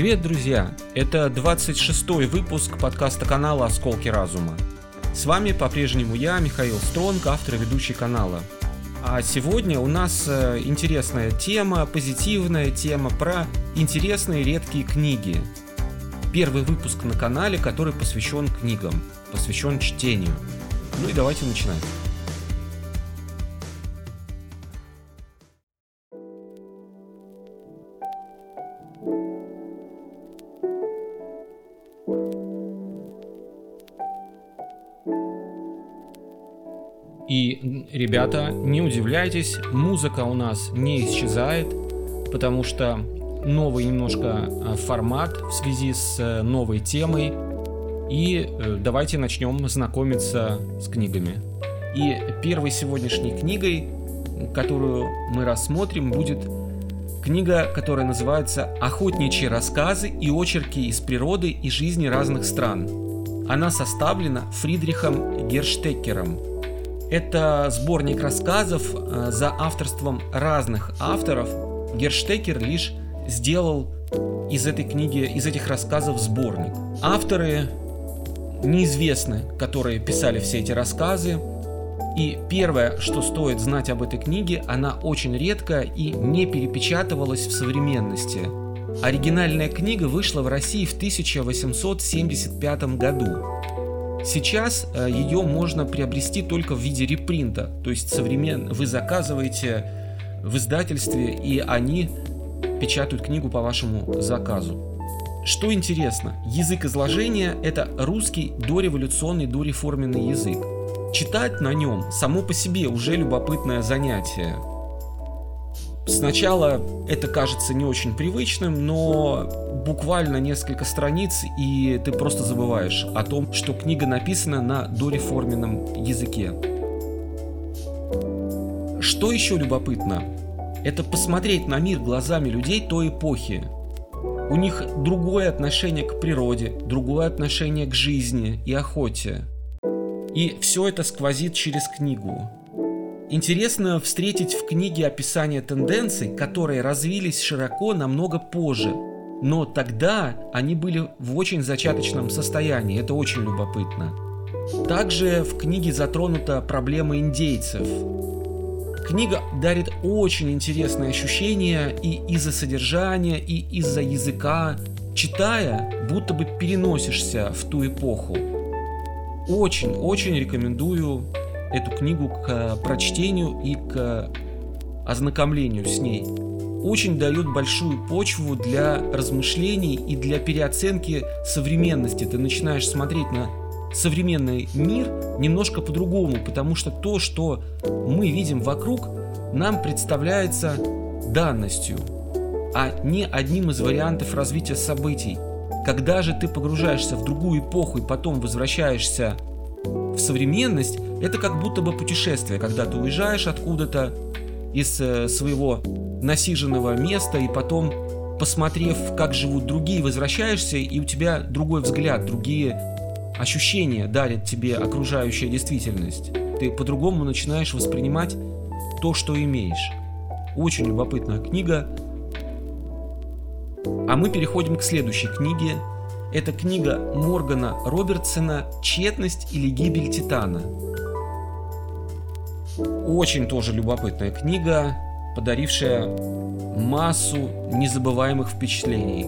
Привет, друзья! Это 26-й выпуск подкаста канала «Осколки разума». С вами по-прежнему я, Михаил Стронг, автор и ведущий канала. А сегодня у нас э, интересная тема, позитивная тема про интересные редкие книги. Первый выпуск на канале, который посвящен книгам, посвящен чтению. Ну и давайте начинать. Ребята, не удивляйтесь, музыка у нас не исчезает, потому что новый немножко э, формат в связи с э, новой темой. И э, давайте начнем знакомиться с книгами. И первой сегодняшней книгой, которую мы рассмотрим, будет книга, которая называется «Охотничьи рассказы и очерки из природы и жизни разных стран». Она составлена Фридрихом Герштекером – это сборник рассказов э, за авторством разных авторов. Герштекер лишь сделал из этой книги, из этих рассказов сборник. Авторы неизвестны, которые писали все эти рассказы. И первое, что стоит знать об этой книге, она очень редкая и не перепечатывалась в современности. Оригинальная книга вышла в России в 1875 году. Сейчас э, ее можно приобрести только в виде репринта, то есть современ... вы заказываете в издательстве, и они печатают книгу по вашему заказу. Что интересно, язык изложения – это русский дореволюционный, дореформенный язык. Читать на нем само по себе уже любопытное занятие. Сначала это кажется не очень привычным, но буквально несколько страниц, и ты просто забываешь о том, что книга написана на дореформенном языке. Что еще любопытно? Это посмотреть на мир глазами людей той эпохи. У них другое отношение к природе, другое отношение к жизни и охоте. И все это сквозит через книгу. Интересно встретить в книге описание тенденций, которые развились широко намного позже, но тогда они были в очень зачаточном состоянии, это очень любопытно. Также в книге затронута проблема индейцев. Книга дарит очень интересные ощущения и из-за содержания, и из-за языка. Читая, будто бы переносишься в ту эпоху. Очень-очень рекомендую эту книгу к э, прочтению и к ознакомлению с ней. Очень дает большую почву для размышлений и для переоценки современности. Ты начинаешь смотреть на современный мир немножко по-другому, потому что то, что мы видим вокруг, нам представляется данностью, а не одним из вариантов развития событий. Когда же ты погружаешься в другую эпоху и потом возвращаешься в современность, это как будто бы путешествие, когда ты уезжаешь откуда-то из э, своего насиженного места и потом, посмотрев, как живут другие, возвращаешься, и у тебя другой взгляд, другие ощущения дарит тебе окружающая действительность. Ты по-другому начинаешь воспринимать то, что имеешь. Очень любопытная книга. А мы переходим к следующей книге, это книга Моргана Робертсона «Тщетность или гибель Титана». Очень тоже любопытная книга, подарившая массу незабываемых впечатлений.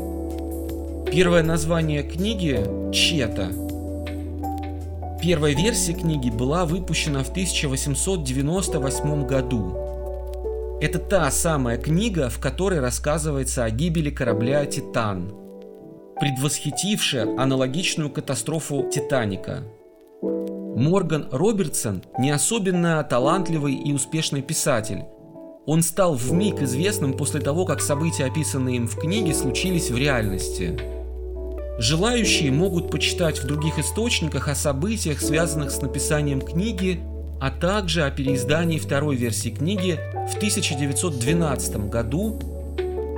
Первое название книги «Чета». Первая версия книги была выпущена в 1898 году. Это та самая книга, в которой рассказывается о гибели корабля «Титан», предвосхитившая аналогичную катастрофу «Титаника». Морган Робертсон не особенно талантливый и успешный писатель. Он стал в миг известным после того, как события, описанные им в книге, случились в реальности. Желающие могут почитать в других источниках о событиях, связанных с написанием книги, а также о переиздании второй версии книги в 1912 году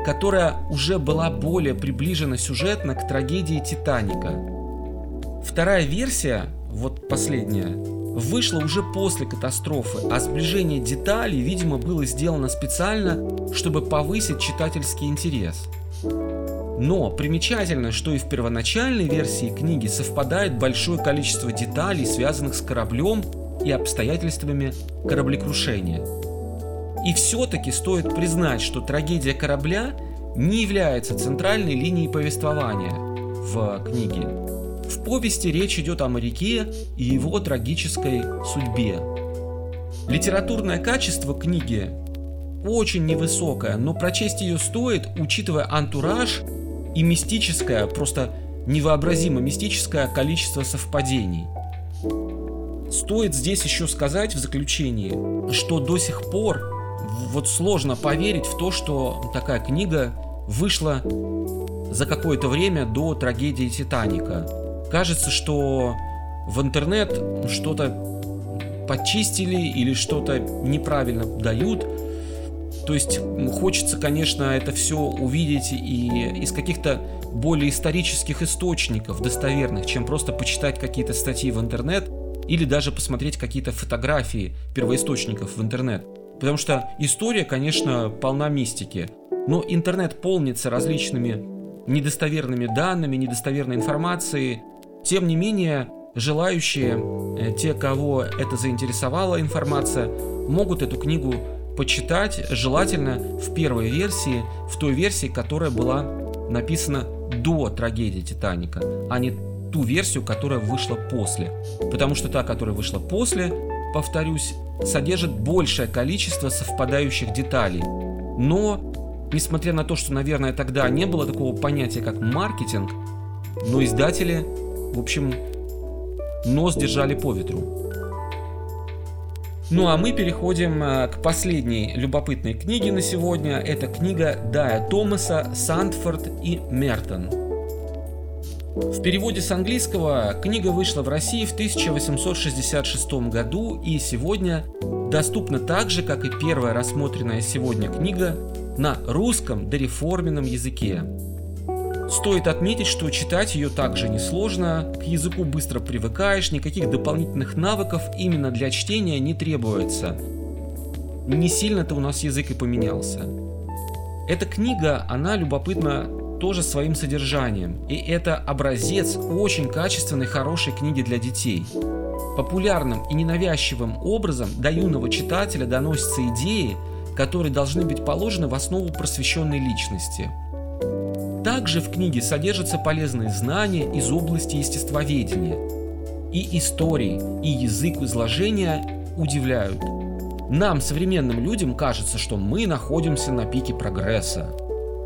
которая уже была более приближена сюжетно к трагедии Титаника. Вторая версия, вот последняя, вышла уже после катастрофы, а сближение деталей, видимо, было сделано специально, чтобы повысить читательский интерес. Но примечательно, что и в первоначальной версии книги совпадает большое количество деталей, связанных с кораблем и обстоятельствами кораблекрушения. И все-таки стоит признать, что трагедия корабля не является центральной линией повествования в книге. В повести речь идет о моряке и его трагической судьбе. Литературное качество книги очень невысокое, но прочесть ее стоит, учитывая антураж и мистическое, просто невообразимо мистическое количество совпадений. Стоит здесь еще сказать в заключении, что до сих пор вот сложно поверить в то, что такая книга вышла за какое-то время до трагедии Титаника. Кажется, что в интернет что-то подчистили или что-то неправильно дают. То есть хочется, конечно, это все увидеть и из каких-то более исторических источников, достоверных, чем просто почитать какие-то статьи в интернет или даже посмотреть какие-то фотографии первоисточников в интернет. Потому что история, конечно, полна мистики. Но интернет полнится различными недостоверными данными, недостоверной информацией. Тем не менее, желающие, э, те, кого это заинтересовала информация, могут эту книгу почитать, желательно в первой версии, в той версии, которая была написана до трагедии Титаника, а не ту версию, которая вышла после. Потому что та, которая вышла после, повторюсь, содержит большее количество совпадающих деталей. Но, несмотря на то, что, наверное, тогда не было такого понятия, как маркетинг, но издатели, в общем, нос держали по ветру. Ну а мы переходим э, к последней любопытной книге на сегодня. Это книга Дая Томаса «Сандфорд и Мертон». В переводе с английского книга вышла в России в 1866 году и сегодня доступна так же, как и первая рассмотренная сегодня книга на русском дореформенном языке. Стоит отметить, что читать ее также несложно, к языку быстро привыкаешь, никаких дополнительных навыков именно для чтения не требуется. Не сильно-то у нас язык и поменялся. Эта книга, она любопытна тоже своим содержанием. И это образец очень качественной, хорошей книги для детей. Популярным и ненавязчивым образом до юного читателя доносятся идеи, которые должны быть положены в основу просвещенной личности. Также в книге содержатся полезные знания из области естествоведения. И истории, и язык изложения удивляют. Нам, современным людям, кажется, что мы находимся на пике прогресса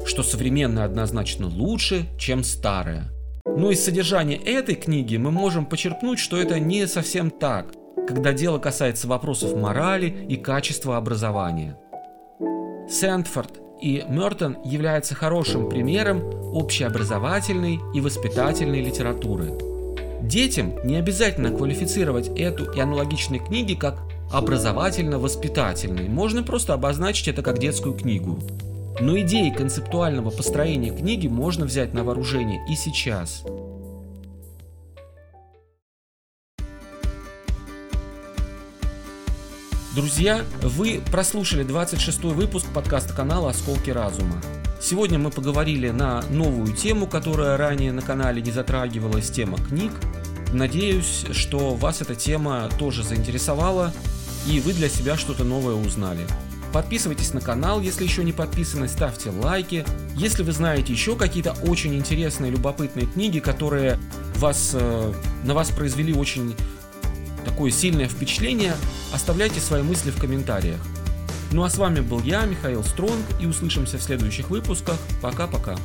что современное однозначно лучше, чем старое. Но из содержания этой книги мы можем почерпнуть, что это не совсем так, когда дело касается вопросов морали и качества образования. Сэндфорд и Мертон являются хорошим примером общеобразовательной и воспитательной литературы. Детям не обязательно квалифицировать эту и аналогичные книги как образовательно-воспитательные, можно просто обозначить это как детскую книгу. Но идеи концептуального построения книги можно взять на вооружение и сейчас. Друзья, вы прослушали 26 выпуск подкаста канала «Осколки разума». Сегодня мы поговорили на новую тему, которая ранее на канале не затрагивалась, тема книг. Надеюсь, что вас эта тема тоже заинтересовала, и вы для себя что-то новое узнали. Подписывайтесь на канал, если еще не подписаны, ставьте лайки. Если вы знаете еще какие-то очень интересные, любопытные книги, которые вас, э, на вас произвели очень такое сильное впечатление, оставляйте свои мысли в комментариях. Ну а с вами был я, Михаил Стронг, и услышимся в следующих выпусках. Пока-пока.